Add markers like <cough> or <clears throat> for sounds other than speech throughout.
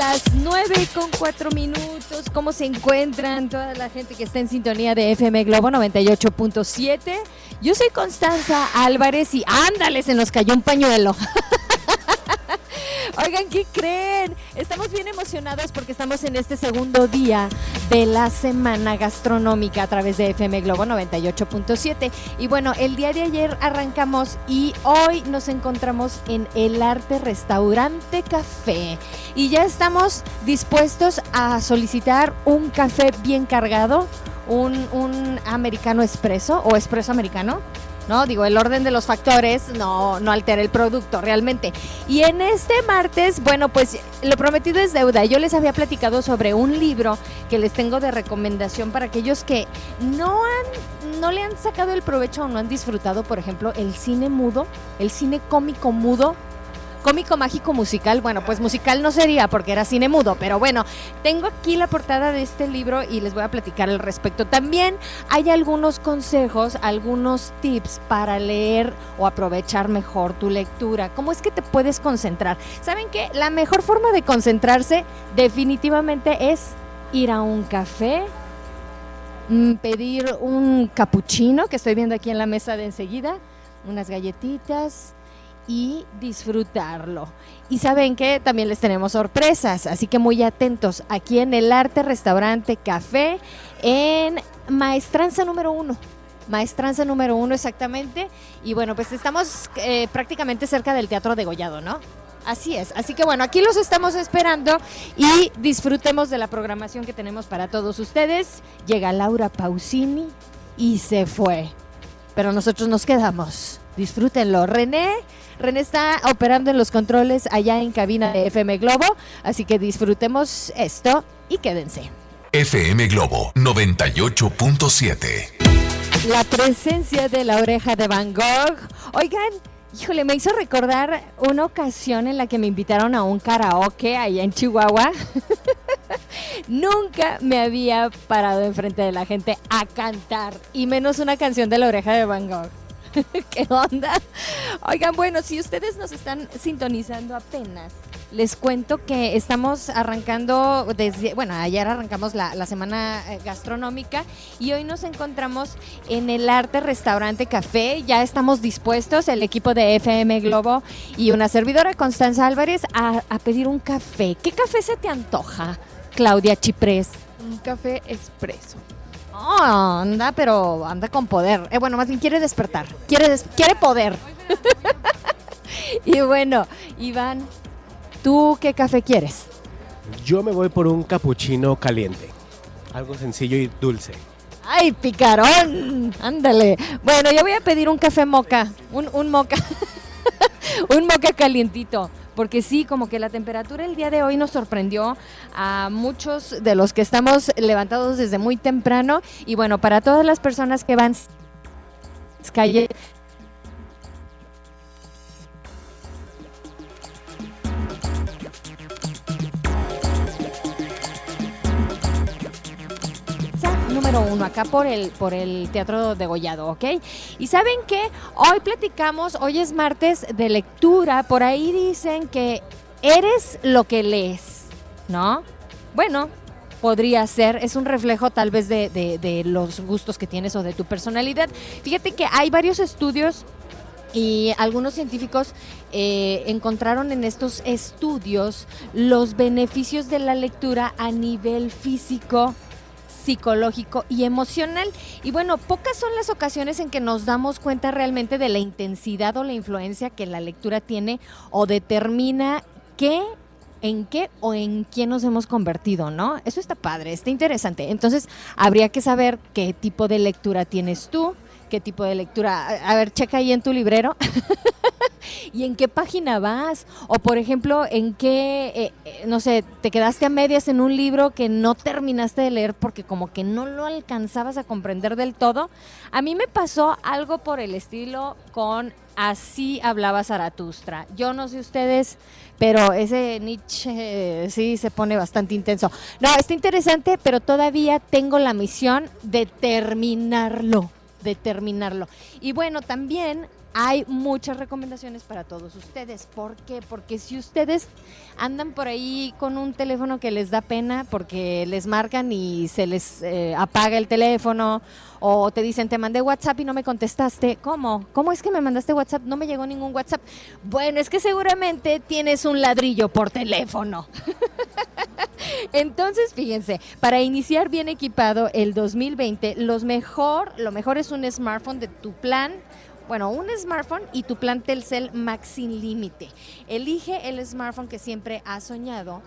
Las 9 con 4 minutos. ¿Cómo se encuentran toda la gente que está en sintonía de FM Globo 98.7? Yo soy Constanza Álvarez y ándale, se nos cayó un pañuelo. <laughs> Oigan, ¿qué creen? Estamos bien emocionados porque estamos en este segundo día de la semana gastronómica a través de FM Globo 98.7. Y bueno, el día de ayer arrancamos y hoy nos encontramos en el Arte Restaurante Café. Y ya estamos dispuestos a solicitar un café bien cargado, un, un americano expreso o expreso americano ¿no? Digo, el orden de los factores no, no altera el producto realmente. Y en este martes, bueno, pues lo prometido es deuda. Yo les había platicado sobre un libro que les tengo de recomendación para aquellos que no han, no le han sacado el provecho o no han disfrutado, por ejemplo, el cine mudo, el cine cómico mudo cómico mágico musical. Bueno, pues musical no sería porque era cine mudo, pero bueno, tengo aquí la portada de este libro y les voy a platicar al respecto. También hay algunos consejos, algunos tips para leer o aprovechar mejor tu lectura. ¿Cómo es que te puedes concentrar? ¿Saben qué? La mejor forma de concentrarse definitivamente es ir a un café, mm, pedir un cappuccino que estoy viendo aquí en la mesa de enseguida, unas galletitas, y disfrutarlo. Y saben que también les tenemos sorpresas, así que muy atentos aquí en el Arte Restaurante Café en Maestranza número uno. Maestranza número uno exactamente. Y bueno, pues estamos eh, prácticamente cerca del Teatro de Gollado, ¿no? Así es. Así que bueno, aquí los estamos esperando y disfrutemos de la programación que tenemos para todos ustedes. Llega Laura Pausini y se fue. Pero nosotros nos quedamos. Disfrútenlo. René René está operando en los controles allá en cabina de FM Globo, así que disfrutemos esto y quédense. FM Globo 98.7. La presencia de la oreja de Van Gogh. Oigan, híjole, me hizo recordar una ocasión en la que me invitaron a un karaoke allá en Chihuahua. <laughs> Nunca me había parado enfrente de la gente a cantar, y menos una canción de la oreja de Van Gogh. <laughs> ¿Qué onda? Oigan, bueno, si ustedes nos están sintonizando apenas, les cuento que estamos arrancando desde, bueno, ayer arrancamos la, semana eh, gastronómica y hoy nos encontramos en el Arte Restaurante Café. Ya estamos dispuestos, el equipo de FM Globo y una servidora, Constanza Álvarez, a, a pedir un café. ¿Qué café se te antoja, Claudia Chiprés? Un café expreso. No, anda, pero anda con poder. Eh, bueno, más bien quiere despertar. Quiere, quiere poder. <laughs> y bueno, Iván, ¿tú qué café quieres? Yo me voy por un capuchino caliente. Algo sencillo y dulce. ¡Ay, picarón! Ándale. Bueno, yo voy a pedir un café moca. Un, un moca. <laughs> un moca calientito porque sí, como que la temperatura el día de hoy nos sorprendió a muchos de los que estamos levantados desde muy temprano. Y bueno, para todas las personas que van calle uno acá por el, por el Teatro de Gollado, ¿ok? Y saben que hoy platicamos, hoy es martes de lectura, por ahí dicen que eres lo que lees, ¿no? Bueno, podría ser, es un reflejo tal vez de, de, los gustos que tienes o de tu personalidad. Fíjate que hay varios estudios y algunos científicos eh, encontraron en estos estudios los beneficios de la lectura a nivel físico, psicológico y emocional. Y bueno, pocas son las ocasiones en que nos damos cuenta realmente de la intensidad o la influencia que la lectura tiene o determina qué en qué o en quién nos hemos convertido, ¿no? Eso está padre, está interesante. Entonces, habría que saber qué tipo de lectura tienes tú, qué tipo de lectura. A ver, checa ahí en tu librero. <laughs> ¿Y en qué página vas? O por ejemplo, en qué, eh, eh, no sé, te quedaste a medias en un libro que no terminaste de leer porque como que no lo alcanzabas a comprender del todo. A mí me pasó algo por el estilo con Así hablaba Zaratustra. Yo no sé ustedes, pero ese Nietzsche eh, sí se pone bastante intenso. No, está interesante, pero todavía tengo la misión de terminarlo de terminarlo. Y bueno, también hay muchas recomendaciones para todos ustedes. ¿Por qué? Porque si ustedes andan por ahí con un teléfono que les da pena porque les marcan y se les eh, apaga el teléfono o te dicen te mandé WhatsApp y no me contestaste, ¿cómo? ¿Cómo es que me mandaste WhatsApp? No me llegó ningún WhatsApp. Bueno, es que seguramente tienes un ladrillo por teléfono. <laughs> Entonces, fíjense, para iniciar bien equipado el 2020, los mejor, lo mejor es un smartphone de tu plan bueno, un smartphone y tu plan Telcel Max sin límite. Elige el smartphone que siempre has soñado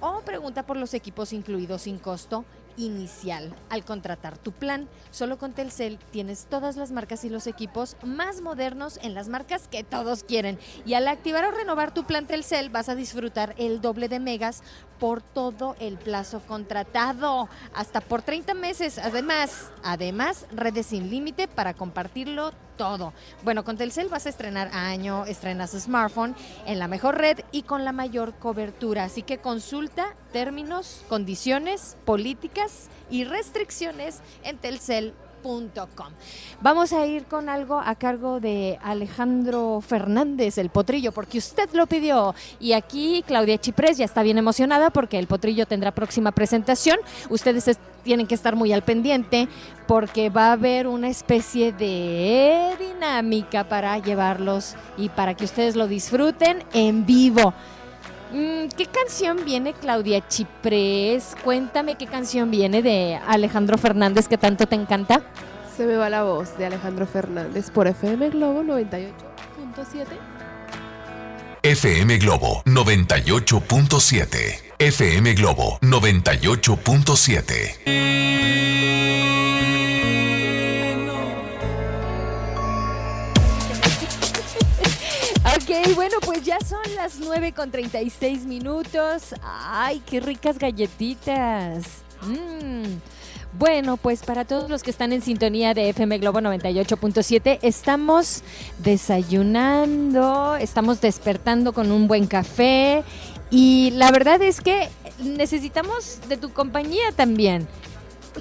o pregunta por los equipos incluidos sin costo inicial al contratar tu plan. Solo con Telcel tienes todas las marcas y los equipos más modernos en las marcas que todos quieren. Y al activar o renovar tu plan Telcel vas a disfrutar el doble de megas por todo el plazo contratado, hasta por 30 meses. Además, además, redes sin límite para compartirlo todo. Bueno, con Telcel vas a estrenar año, estrenas smartphone en la mejor red y con la mayor cobertura. Así que consulta términos, condiciones, políticas y restricciones en Telcel Vamos a ir con algo a cargo de Alejandro Fernández, el potrillo, porque usted lo pidió. Y aquí Claudia Chiprés ya está bien emocionada porque el potrillo tendrá próxima presentación. Ustedes tienen que estar muy al pendiente porque va a haber una especie de dinámica para llevarlos y para que ustedes lo disfruten en vivo. Mm, ¿Qué canción viene Claudia Chiprés? Cuéntame qué canción viene de Alejandro Fernández que tanto te encanta. Se me va la voz de Alejandro Fernández por FM Globo 98.7. FM Globo 98.7. FM Globo 98.7. bueno, pues ya son las 9 con 36 minutos. Ay, qué ricas galletitas. Mm. Bueno, pues para todos los que están en sintonía de FM Globo 98.7, estamos desayunando, estamos despertando con un buen café y la verdad es que necesitamos de tu compañía también.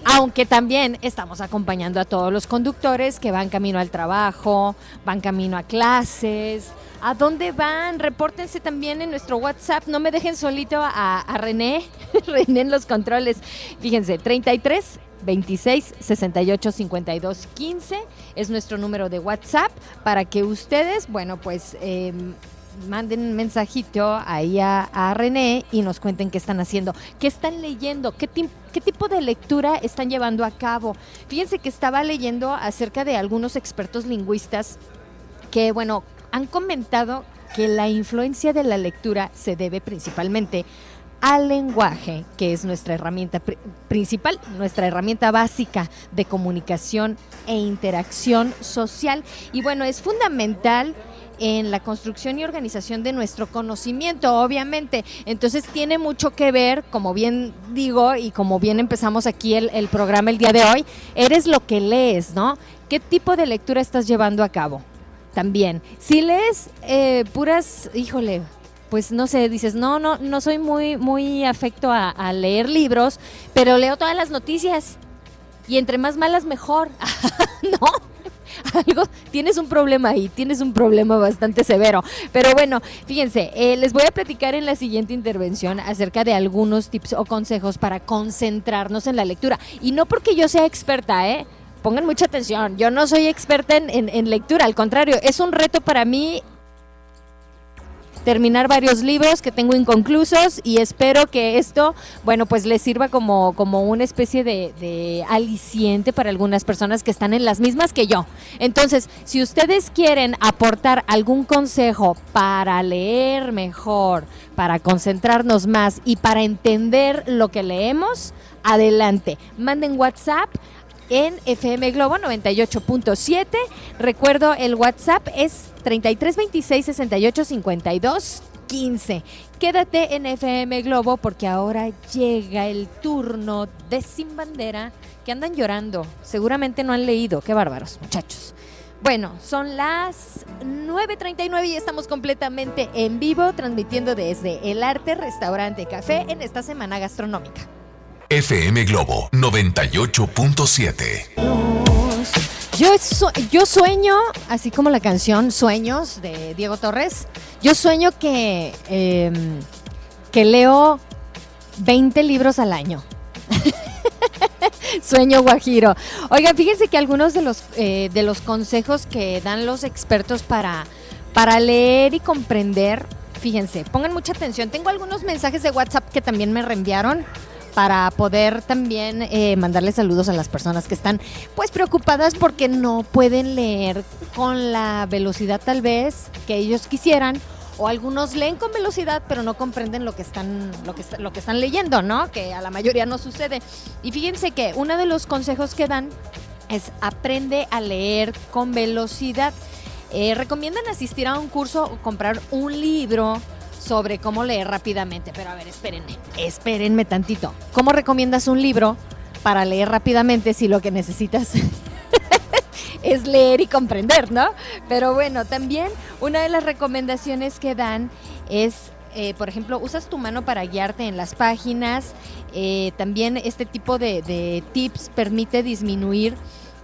Aunque también estamos acompañando a todos los conductores que van camino al trabajo, van camino a clases, ¿A dónde van? Repórtense también en nuestro WhatsApp. No me dejen solito a, René, <laughs> René en los controles. Fíjense, 33 26 68 52 15 es nuestro número de WhatsApp para que ustedes, bueno, pues em, manden un mensajito ahí a, René y nos cuenten qué están haciendo, qué están leyendo, qué, qué tipo de lectura están llevando a cabo. Fíjense que estaba leyendo acerca de algunos expertos lingüistas que, bueno, han comentado que la influencia de la lectura se debe principalmente al lenguaje, que es nuestra herramienta principal, nuestra herramienta básica de comunicación e interacción social. Y bueno, es fundamental en la construcción y organización de nuestro conocimiento, obviamente. Entonces tiene mucho que ver, como bien digo y como bien empezamos aquí el, programa el día de hoy, eres lo que lees, ¿no? ¿Qué tipo de lectura estás llevando a cabo? también. Si lees eh, puras, híjole, pues no sé, dices, no, no, no soy muy, muy afecto a, leer libros, pero leo todas las noticias. Y entre más malas, mejor. <laughs> no, <laughs> algo, tienes un problema ahí, tienes un problema bastante severo. Pero bueno, fíjense, eh, les voy a platicar en la siguiente intervención acerca de algunos tips o consejos para concentrarnos en la lectura. Y no porque yo sea experta, ¿eh? pongan mucha atención, yo no soy experta en, lectura, al contrario, es un reto para mí terminar varios libros que tengo inconclusos y espero que esto, bueno, pues les sirva como, como una especie de, de aliciente para algunas personas que están en las mismas que yo. Entonces, si ustedes quieren aportar algún consejo para leer mejor, para concentrarnos más y para entender lo que leemos, adelante. Manden WhatsApp en FM Globo 98.7. Recuerdo, el WhatsApp es 3326 68 52 15. Quédate en FM Globo porque ahora llega el turno de Sin Bandera que andan llorando. Seguramente no han leído. Qué bárbaros, muchachos. Bueno, son las 9.39 y estamos completamente en vivo transmitiendo desde el Arte Restaurante Café en esta semana gastronómica. FM Globo 98.7. Yo, yo sueño, así como la canción Sueños de Diego Torres, yo sueño que, eh, que leo 20 libros al año. <laughs> Sueño guajiro. Oigan, fíjense que algunos de los, eh, de los consejos que dan los expertos para, para leer y comprender, fíjense, pongan mucha atención. Tengo algunos mensajes de WhatsApp que también me reenviaron para poder también eh, mandarle saludos a las personas que están pues preocupadas porque no pueden leer con la velocidad tal vez que ellos quisieran o algunos leen con velocidad pero no comprenden lo que están lo que, lo que están leyendo, ¿no? Que a la mayoría no sucede. Y fíjense que uno de los consejos que dan es aprende a leer con velocidad. Eh, recomiendan asistir a un curso o comprar un libro sobre cómo leer rápidamente. Pero a ver, espérenme, espérenme tantito. ¿Cómo recomiendas un libro para leer rápidamente si lo que necesitas <laughs> es leer y comprender, ¿no? Pero bueno, también una de las recomendaciones que dan es, eh, por ejemplo, usas tu mano para guiarte en las páginas. Eh, también este tipo de, de tips permite disminuir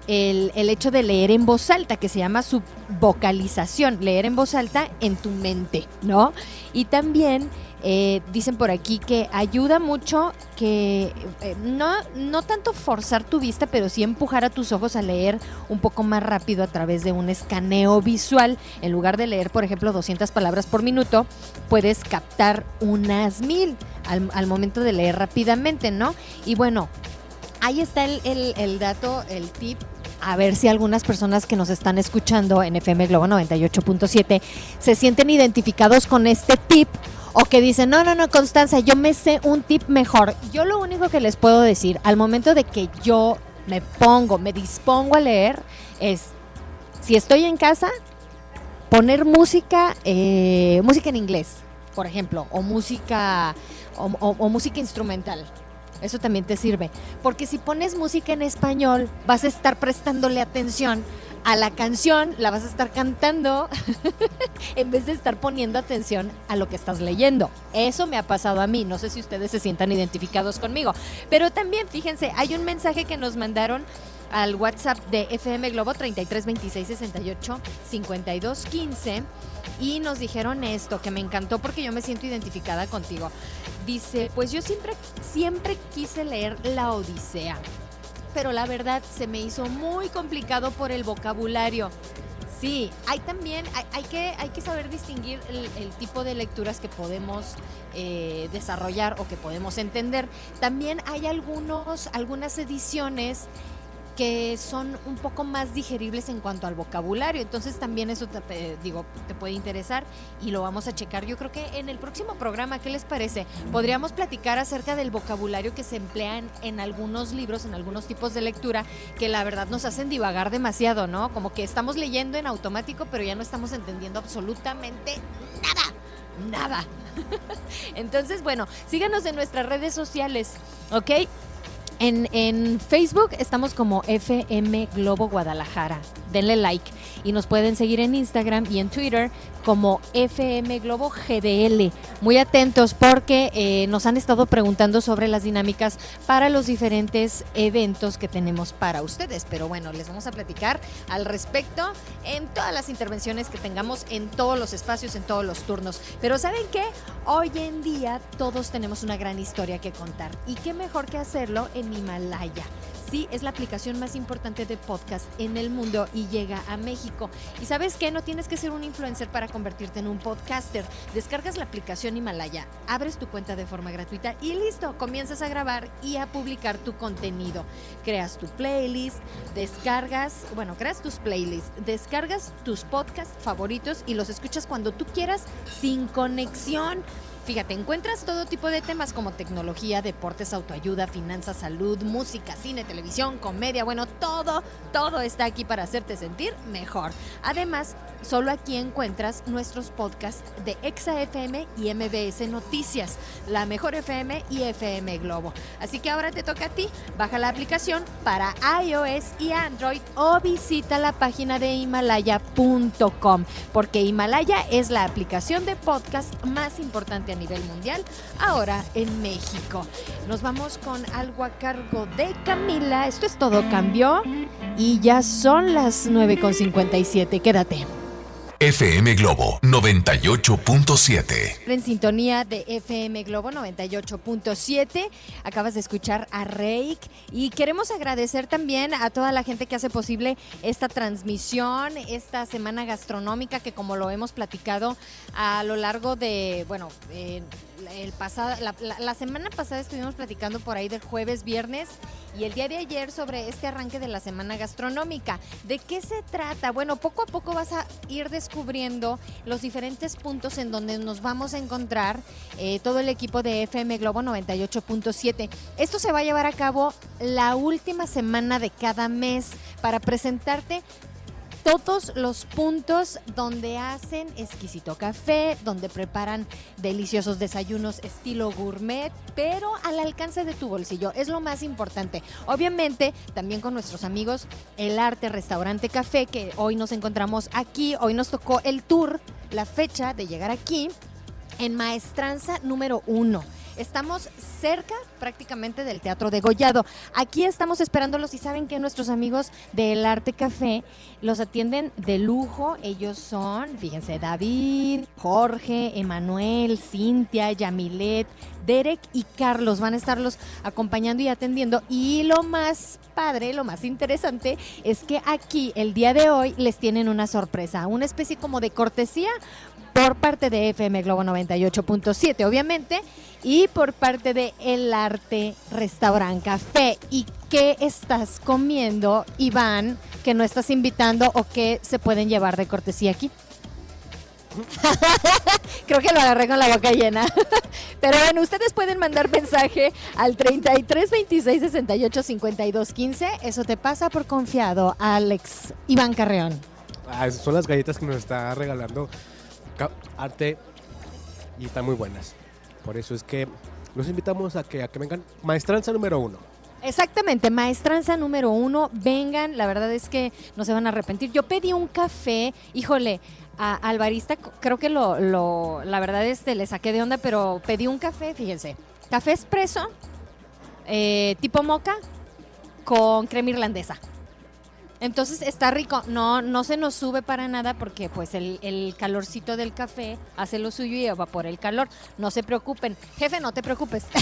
el, el hecho de leer en voz alta, que se llama su vocalización, leer en voz alta en tu mente, ¿no? Y también eh, dicen por aquí que ayuda mucho que eh, no, no tanto forzar tu vista, pero sí empujar a tus ojos a leer un poco más rápido a través de un escaneo visual. En lugar de leer, por ejemplo, 200 palabras por minuto, puedes captar unas mil al, al momento de leer rápidamente, ¿no? Y bueno, ahí está el, el- el dato, el tip. A ver si algunas personas que nos están escuchando en FM Globo 98.7 se sienten identificados con este tip o que dicen, no, no, no, Constanza, yo me sé un tip mejor. Yo lo único que les puedo decir al momento de que yo me pongo, me dispongo a leer, es, si estoy en casa, poner música, eh, música en inglés, por ejemplo, o música, o, o- o música instrumental. Eso también te sirve. Porque si pones música en español, vas a estar prestándole atención a la canción, la vas a estar cantando <laughs> en vez de estar poniendo atención a lo que estás leyendo. Eso me ha pasado a mí. No sé si ustedes se sientan identificados conmigo. Pero también, fíjense, hay un mensaje que nos mandaron al WhatsApp de FM Globo 33 26 68 52 15 y nos dijeron esto que me encantó porque yo me siento identificada contigo. Dice, pues yo siempre, siempre quise leer La Odisea, pero la verdad se me hizo muy complicado por el vocabulario. Sí, hay también, hay, hay que, hay que saber distinguir el, tipo de lecturas que podemos eh, desarrollar o que podemos entender. También hay algunos, algunas ediciones que son un poco más digeribles en cuanto al vocabulario. Entonces también eso te, digo, te puede interesar y lo vamos a checar. Yo creo que en el próximo programa, ¿qué les parece? Podríamos platicar acerca del vocabulario que se emplea en, en algunos libros, en algunos tipos de lectura, que la verdad nos hacen divagar demasiado, ¿no? Como que estamos leyendo en automático, pero ya no estamos entendiendo absolutamente nada. Nada. <laughs> Entonces, bueno, síganos en nuestras redes sociales, ¿ok? En, en Facebook estamos como FM Globo Guadalajara. Denle like. Y nos pueden seguir en Instagram y en Twitter como FM Globo GDL. Muy atentos porque eh, nos han estado preguntando sobre las dinámicas para los diferentes eventos que tenemos para ustedes. Pero bueno, les vamos a platicar al respecto en todas las intervenciones que tengamos en todos los espacios, en todos los turnos. Pero ¿saben qué? Hoy en día todos tenemos una gran historia que contar. Y qué mejor que hacerlo en Himalaya. Sí, es la aplicación más importante de podcast en el mundo y llega a México. Y sabes qué, no tienes que ser un influencer para convertirte en un podcaster. Descargas la aplicación Himalaya, abres tu cuenta de forma gratuita y listo, comienzas a grabar y a publicar tu contenido. Creas tu playlist, descargas, bueno, creas tus playlists, descargas tus podcasts favoritos y los escuchas cuando tú quieras sin conexión. Fíjate, encuentras todo tipo de temas como tecnología, deportes, autoayuda, finanzas, salud, música, cine, televisión, comedia, bueno, todo, todo está aquí para hacerte sentir mejor. Además, solo aquí encuentras nuestros podcasts de Exa FM y MBS Noticias, La Mejor FM y FM Globo. Así que ahora te toca a ti, baja la aplicación para iOS y Android o visita la página de himalaya.com, porque Himalaya es la aplicación de podcast más importante a nivel mundial, ahora en México. Nos vamos con algo a cargo de Camila. Esto es todo, cambió y ya son las 9.57. Quédate. FM Globo 98.7. En sintonía de FM Globo 98.7. Acabas de escuchar a Reik y queremos agradecer también a toda la gente que hace posible esta transmisión, esta semana gastronómica que como lo hemos platicado a lo largo de, bueno, eh, el pasado, la, semana pasada estuvimos platicando por ahí del jueves, viernes y el día de ayer sobre este arranque de la semana gastronómica. ¿De qué se trata? Bueno, poco a poco vas a ir descubriendo los diferentes puntos en donde nos vamos a encontrar eh, todo el equipo de FM Globo 98.7. Esto se va a llevar a cabo la última semana de cada mes para presentarte todos los puntos donde hacen exquisito café, donde preparan deliciosos desayunos estilo gourmet, pero al alcance de tu bolsillo. Es lo más importante. Obviamente, también con nuestros amigos El Arte Restaurante Café, que hoy nos encontramos aquí, hoy nos tocó el tour, la fecha de llegar aquí en Maestranza número uno. Estamos cerca prácticamente del Teatro de Gollado. Aquí estamos esperándolos y saben que nuestros amigos del Arte Café los atienden de lujo. Ellos son, fíjense, David, Jorge, Emanuel, Cintia, Yamilet, Derek y Carlos van a estarlos acompañando y atendiendo. Y lo más padre, lo más interesante es que aquí el día de hoy les tienen una sorpresa, una especie como de cortesía por parte de FM Globo 98.7, obviamente, y por parte de El Arte Restaurant Café. ¿Y qué estás comiendo, Iván, que no estás invitando o que se pueden llevar de cortesía aquí? <laughs> Creo que lo agarré con la boca llena. <laughs> Pero bueno, ustedes pueden mandar mensaje al 33 26 68 52 15. Eso te pasa por confiado, Alex Iván Carreón. Ah, son las galletas que nos está regalando Arte y están muy buenas. Por eso es que los invitamos a que, a que vengan. Maestranza número uno. Exactamente, maestranza número uno, vengan, la verdad es que no se van a arrepentir. Yo pedí un café, híjole, a, al barista creo que lo, lo- la verdad este, le saqué de onda, pero pedí un café, fíjense, café expreso, eh, tipo moca, con crema irlandesa. Entonces está rico, no, no se nos sube para nada porque pues el, el calorcito del café hace lo suyo y evapora el calor. No se preocupen. Jefe, no te preocupes. <laughs>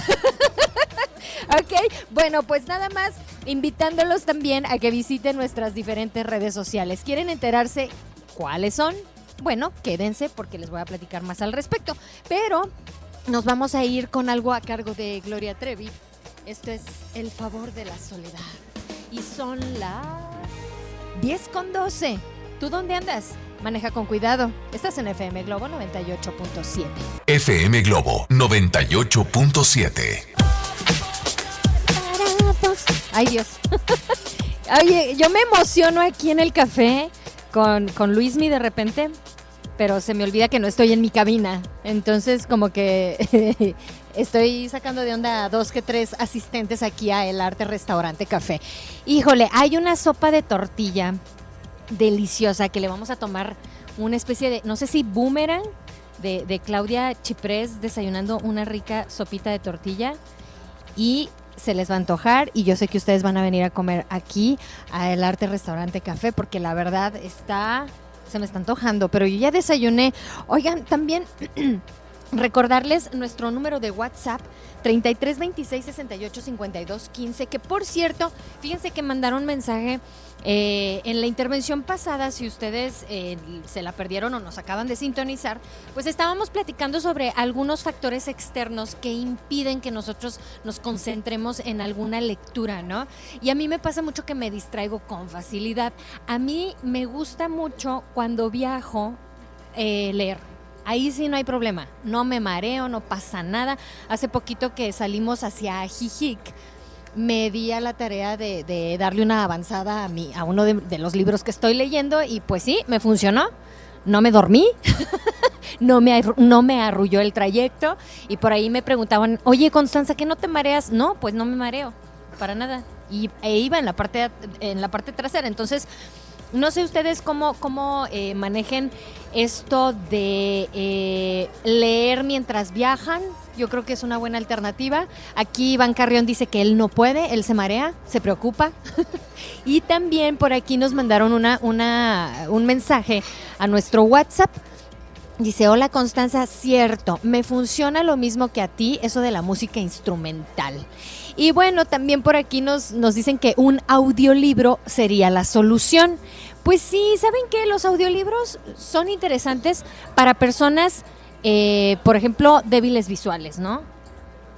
Ok, bueno, pues nada más invitándolos también a que visiten nuestras diferentes redes sociales. ¿Quieren enterarse cuáles son? Bueno, quédense porque les voy a platicar más al respecto. Pero nos vamos a ir con algo a cargo de Gloria Trevi. Esto es El favor de la soledad. Y son las 10 con 12. ¿Tú dónde andas? Maneja con cuidado. Estás en FM Globo 98.7. FM Globo 98.7. Ay, Dios. <laughs> Oye, yo me emociono aquí en el café con, con Luismi de repente, pero se me olvida que no estoy en mi cabina. Entonces, como que <laughs> estoy sacando de onda a dos que tres asistentes aquí a El Arte Restaurante Café. Híjole, hay una sopa de tortilla deliciosa que le vamos a tomar una especie de, no sé si boomerang, de, de Claudia Chiprés desayunando una rica sopita de tortilla y se les va a antojar y yo sé que ustedes van a venir a comer aquí a El Arte Restaurante Café porque la verdad está, se me está antojando, pero yo ya desayuné. Oigan, también <clears throat> recordarles nuestro número de WhatsApp 33 26 68 52 15, que por cierto, fíjense que mandaron mensaje eh, en la intervención pasada, si ustedes eh, se la perdieron o nos acaban de sintonizar, pues estábamos platicando sobre algunos factores externos que impiden que nosotros nos concentremos en alguna lectura, ¿no? Y a mí me pasa mucho que me distraigo con facilidad. A mí me gusta mucho cuando viajo eh, leer. Ahí sí no hay problema, no me mareo, no pasa nada. Hace poquito que salimos hacia Jijic, me di a la tarea de, darle una avanzada a, mi, a uno de, los libros que estoy leyendo y pues sí, me funcionó. No me dormí, <laughs> no, me, no me arrulló el trayecto y por ahí me preguntaban, oye Constanza, ¿que no te mareas? No, pues no me mareo, para nada. Y e iba en la parte, en la parte trasera. Entonces, no sé ustedes cómo, cómo eh, manejen esto de eh, leer mientras viajan. Yo creo que es una buena alternativa. Aquí Iván Carrión dice que él no puede, él se marea, se preocupa. <laughs> y también por aquí nos mandaron una, una, un mensaje a nuestro WhatsApp. Dice, hola Constanza, cierto, me funciona lo mismo que a ti, eso de la música instrumental. Y bueno, también por aquí nos, nos dicen que un audiolibro sería la solución. Pues sí, ¿saben qué? Los audiolibros son interesantes para personas, eh, por ejemplo, débiles visuales, ¿no?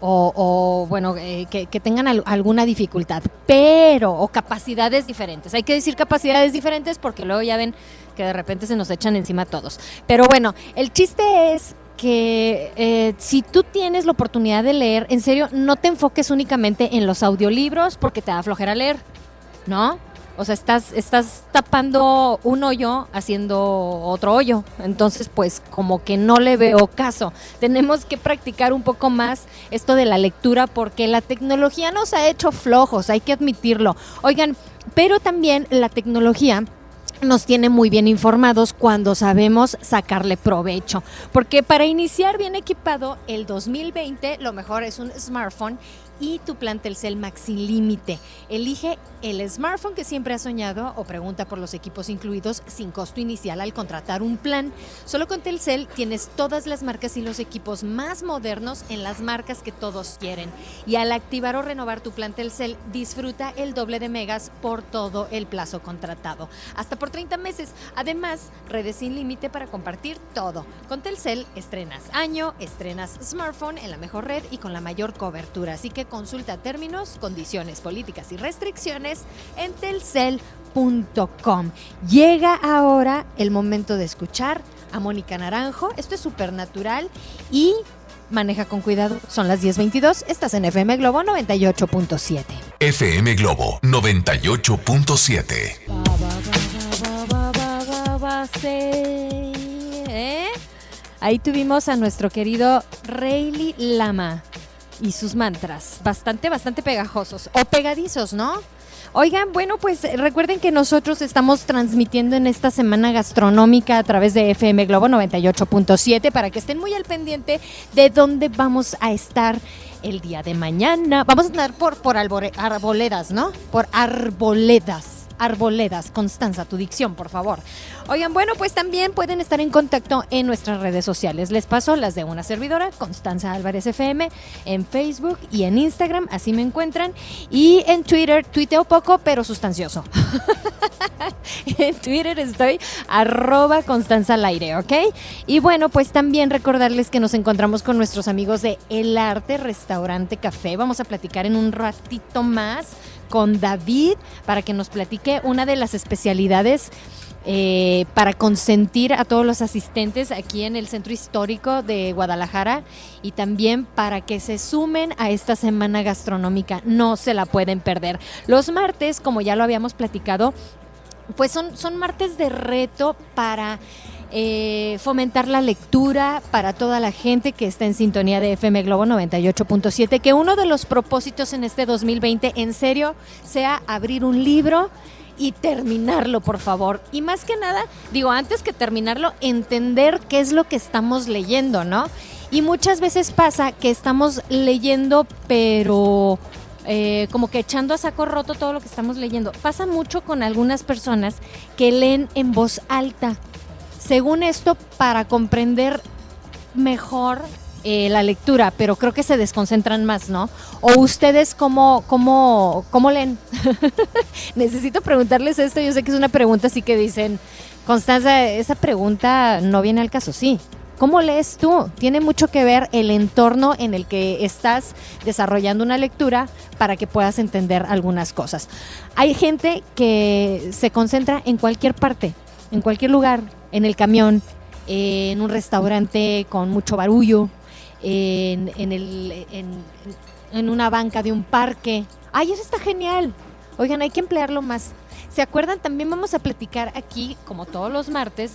O, bueno, eh, que, tengan alguna dificultad, pero, o capacidades diferentes. Hay que decir capacidades diferentes porque luego ya ven que de repente se nos echan encima todos. Pero bueno, el chiste es que eh, si tú tienes la oportunidad de leer, en serio, no te enfoques únicamente en los audiolibros porque te da flojera leer, ¿no? O sea, estás, estás tapando un hoyo haciendo otro hoyo. Entonces, pues como que no le veo caso. Tenemos que practicar un poco más esto de la lectura porque la tecnología nos ha hecho flojos, hay que admitirlo. Oigan, pero también la tecnología nos tiene muy bien informados cuando sabemos sacarle provecho. Porque para iniciar bien equipado, el 2020 lo mejor es un smartphone y tu plan Telcel Max sin límite. Elige el smartphone que siempre has soñado o pregunta por los equipos incluidos sin costo inicial al contratar un plan. Solo con Telcel tienes todas las marcas y los equipos más modernos en las marcas que todos quieren. Y al activar o renovar tu plan Telcel, disfruta el doble de megas por todo el plazo contratado. Hasta por 30 meses. Además, redes sin límite para compartir todo. Con Telcel estrenas año, estrenas smartphone en la mejor red y con la mayor cobertura. Así que consulta términos, condiciones, políticas y restricciones en telcel.com. Llega ahora el momento de escuchar a Mónica Naranjo. Esto es supernatural y maneja con cuidado. Son las 10:22. Estás en FM Globo 98.7. FM Globo 98.7. ¿Eh? Ahí tuvimos a nuestro querido Rayleigh Lama y sus mantras, bastante, bastante pegajosos o pegadizos, ¿no? Oigan, bueno, pues recuerden que nosotros estamos transmitiendo en esta semana gastronómica a través de FM Globo 98.7 para que estén muy al pendiente de dónde vamos a estar el día de mañana. Vamos a andar por, por arboledas, ¿no? Por arboledas. Arboledas. Constanza, tu dicción, por favor. Oigan, bueno, pues también pueden estar en contacto en nuestras redes sociales. Les paso las de una servidora, Constanza Álvarez FM, en Facebook y en Instagram, así me encuentran. Y en Twitter, tuiteo poco, pero sustancioso. <laughs> en Twitter estoy arroba Constanza al aire, ¿ok? Y bueno, pues también recordarles que nos encontramos con nuestros amigos de El Arte Restaurante Café. Vamos a platicar en un ratito más con David para que nos platique una de las especialidades eh, para consentir a todos los asistentes aquí en el Centro Histórico de Guadalajara y también para que se sumen a esta semana gastronómica. No se la pueden perder. Los martes, como ya lo habíamos platicado, pues son, son martes de reto para eh, fomentar la lectura para toda la gente que está en sintonía de FM Globo 98.7, que uno de los propósitos en este 2020 en serio sea abrir un libro y terminarlo, por favor. Y más que nada, digo, antes que terminarlo, entender qué es lo que estamos leyendo, ¿no? Y muchas veces pasa que estamos leyendo, pero eh, como que echando a saco roto todo lo que estamos leyendo. Pasa mucho con algunas personas que leen en voz alta según esto, para comprender mejor eh, la lectura, pero creo que se desconcentran más, ¿no? O ustedes cómo, cómo, cómo leen. <laughs> Necesito preguntarles esto, yo sé que es una pregunta así que dicen, Constanza, esa pregunta no viene al caso, sí. ¿Cómo lees tú? Tiene mucho que ver el entorno en el que estás desarrollando una lectura para que puedas entender algunas cosas. Hay gente que se concentra en cualquier parte, en cualquier lugar, en el camión, en un restaurante con mucho barullo, en, en, el, en, en una banca de un parque. ¡Ay, eso está genial! Oigan, hay que emplearlo más. ¿Se acuerdan? También vamos a platicar aquí, como todos los martes,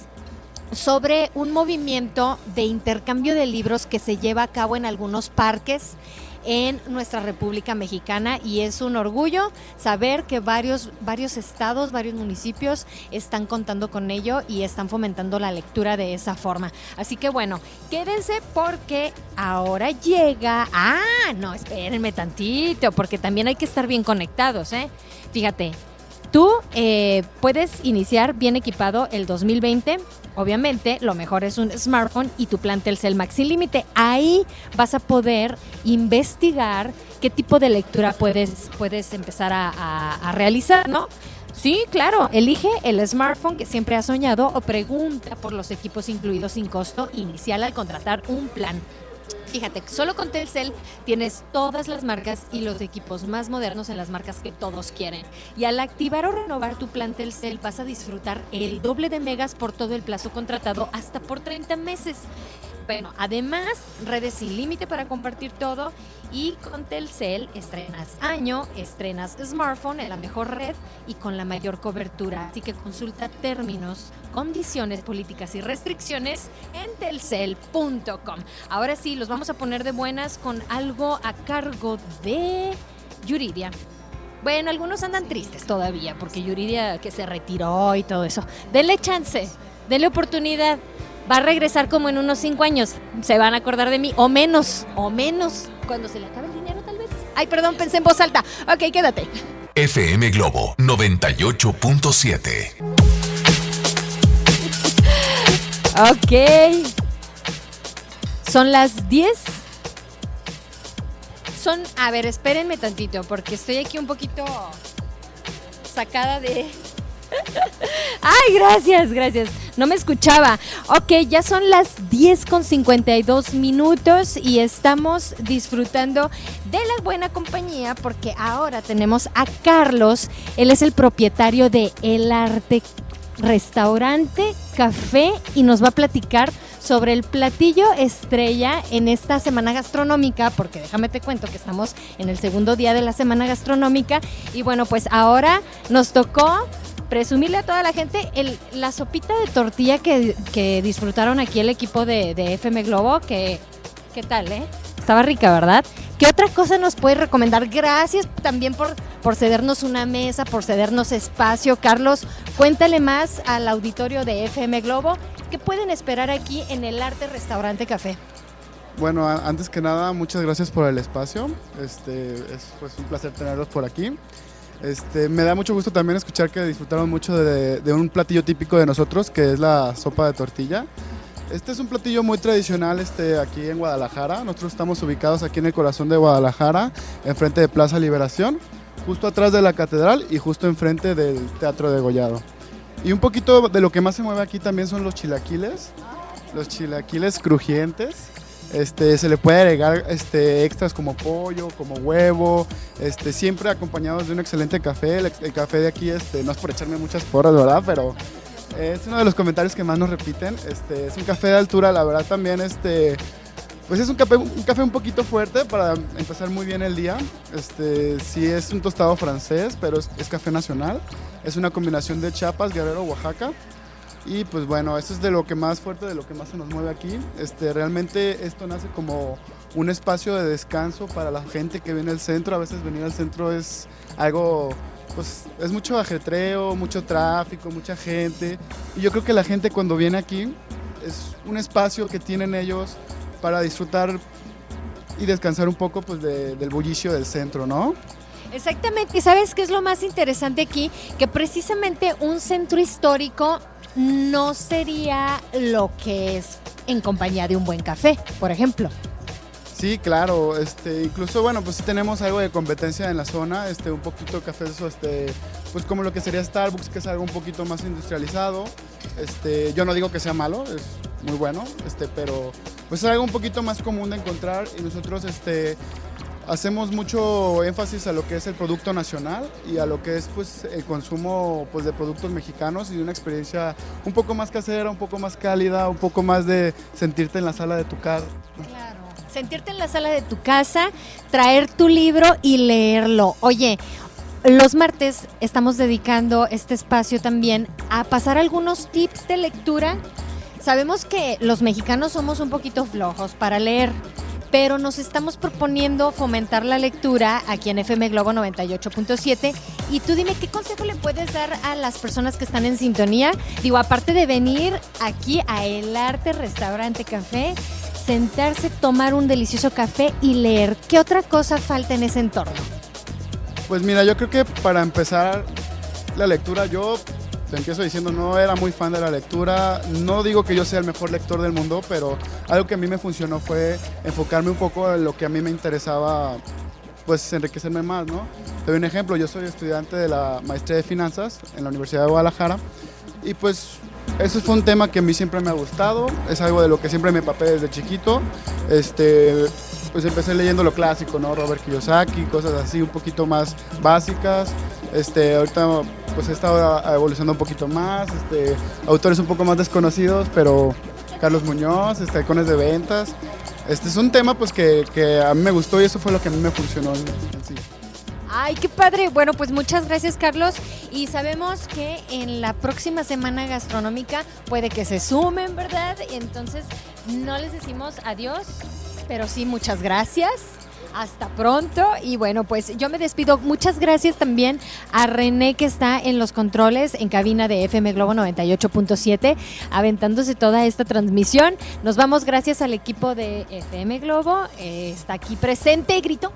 sobre un movimiento de intercambio de libros que se lleva a cabo en algunos parques en nuestra República Mexicana y es un orgullo saber que varios, varios estados, varios municipios están contando con ello y están fomentando la lectura de esa forma. Así que bueno, quédense porque ahora llega... Ah, no, espérenme tantito, porque también hay que estar bien conectados, ¿eh? Fíjate, Tú eh, puedes iniciar bien equipado el 2020. Obviamente, lo mejor es un smartphone y tu plan Telcel Max sin límite. Ahí vas a poder investigar qué tipo de lectura puedes, puedes empezar a, a realizar, ¿no? Sí, claro. Elige el smartphone que siempre has soñado o pregunta por los equipos incluidos sin costo inicial al contratar un plan. Fíjate, solo con Telcel tienes todas las marcas y los equipos más modernos en las marcas que todos quieren. Y al activar o renovar tu plan Telcel vas a disfrutar el doble de megas por todo el plazo contratado hasta por 30 meses. Bueno, además, redes sin límite para compartir todo y con Telcel estrenas año, estrenas smartphone en la mejor red y con la mayor cobertura. Así que consulta términos, condiciones, políticas y restricciones en telcel.com. Ahora sí, los vamos a poner de buenas con algo a cargo de Yuridia. Bueno, algunos andan tristes todavía porque Yuridia que se retiró y todo eso. Denle chance, denle oportunidad va a regresar como en unos cinco años. Se van a acordar de mí, o menos, o menos, cuando se le acabe el dinero tal vez. Ay, perdón, pensé en voz alta. Ok, quédate. FM Globo 98.7. Ok. Son las 10. Son, a ver, espérenme tantito, porque estoy aquí un poquito sacada de... <laughs> Ay, gracias, gracias. No me escuchaba. Ok, ya son las 10 con 52 minutos y estamos disfrutando de la buena compañía porque ahora tenemos a Carlos. Él es el propietario de El Arte Restaurante, Café y nos va a platicar sobre el platillo estrella en esta semana gastronómica, porque déjame te cuento que estamos en el segundo día de la semana gastronómica y bueno, pues ahora nos tocó presumirle a toda la gente el, la sopita de tortilla que, que disfrutaron aquí el equipo de, de FM Globo, que, ¿qué tal, eh? Estaba rica, ¿verdad? ¿Qué otra cosa nos puedes recomendar? Gracias también por, por cedernos una mesa, por cedernos espacio. Carlos, cuéntale más al auditorio de FM Globo. ¿Qué pueden esperar aquí en el Arte Restaurante Café? Bueno, antes que nada, muchas gracias por el espacio. Este, es pues, un placer tenerlos por aquí. Este, me da mucho gusto también escuchar que disfrutaron mucho de, un platillo típico de nosotros, que es la sopa de tortilla. Este es un platillo muy tradicional este, aquí en Guadalajara. Nosotros estamos ubicados aquí en el corazón de Guadalajara, enfrente de Plaza Liberación, justo atrás de la catedral y justo enfrente del Teatro de Gollado. Y un poquito de lo que más se mueve aquí también son los chilaquiles, los chilaquiles crujientes. Este, se le puede agregar este, extras como pollo, como huevo, este, siempre acompañados de un excelente café. El, el café de aquí, este, no es por echarme muchas porras, ¿verdad? Pero es uno de los comentarios que más nos repiten. Este, es un café de altura, la verdad también, este, pues es un café, un café un poquito fuerte para empezar muy bien el día. Este, sí es un tostado francés, pero es, es café nacional. Es una combinación de Chiapas, Guerrero, Oaxaca. Y pues bueno, eso es de lo que más fuerte, de lo que más se nos mueve aquí. Este, realmente esto nace como un espacio de descanso para la gente que viene al centro. A veces venir al centro es algo, pues es mucho ajetreo, mucho tráfico, mucha gente. Y yo creo que la gente cuando viene aquí es un espacio que tienen ellos para disfrutar y descansar un poco pues de- del bullicio del centro, ¿no? Exactamente, ¿y sabes qué es lo más interesante aquí? Que precisamente un centro histórico no sería lo que es en compañía de un buen café, por ejemplo. Sí, claro, este, incluso bueno, pues sí tenemos algo de competencia en la zona, este, un poquito de cafés, este, pues como lo que sería Starbucks, que es algo un poquito más industrializado. Este, yo no digo que sea malo, es muy bueno, este, pero pues es algo un poquito más común de encontrar y nosotros, este, hacemos mucho énfasis a lo que es el producto nacional y a lo que es pues el consumo pues de productos mexicanos y una experiencia un poco más casera, un poco más cálida, un poco más de sentirte en la sala de tu casa. Claro. Sentirte en la sala de tu casa, traer tu libro y leerlo. Oye, los martes estamos dedicando este espacio también a pasar algunos tips de lectura. Sabemos que los mexicanos somos un poquito flojos para leer pero nos estamos proponiendo fomentar la lectura aquí en FM Globo 98.7. Y tú dime, ¿qué consejo le puedes dar a las personas que están en sintonía? Digo, aparte de venir aquí a El Arte Restaurante Café, sentarse, tomar un delicioso café y leer, ¿qué otra cosa falta en ese entorno? Pues mira, yo creo que para empezar la lectura, yo te empiezo diciendo, no era muy fan de la lectura. No digo que yo sea el mejor lector del mundo, pero algo que a mí me funcionó fue enfocarme un poco en lo que a mí me interesaba, pues enriquecerme más, ¿no? Te doy un ejemplo, yo soy estudiante de la maestría de finanzas en la Universidad de Guadalajara y pues eso fue un tema que a mí siempre me ha gustado, es algo de lo que siempre me papé desde chiquito. Este, pues empecé leyendo lo clásico, ¿no? Robert Kiyosaki, cosas así un poquito más básicas. Este, ahorita pues he estado evolucionando un poquito más, este, autores un poco más desconocidos, pero Carlos Muñoz, este, de Ventas. Este es un tema pues que, que, a mí me gustó y eso fue lo que a mí me funcionó en, sí. Ay, qué padre. Bueno, pues muchas gracias, Carlos. Y sabemos que en la próxima semana gastronómica puede que se sumen, ¿verdad? Entonces, no les decimos adiós, pero sí muchas gracias. Hasta pronto y bueno, pues yo me despido. Muchas gracias también a René que está en los controles en cabina de FM Globo 98.7, aventándose toda esta transmisión. Nos vamos gracias al equipo de FM Globo. Eh, está aquí presente, grito.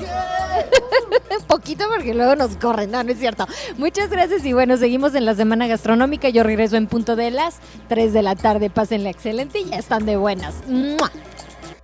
Un <laughs> poquito porque luego nos corren, no, no es cierto. Muchas gracias y bueno, seguimos en la semana gastronómica. Yo regreso en punto de las 3 de la tarde. Pásenla excelente y ya están de buenas.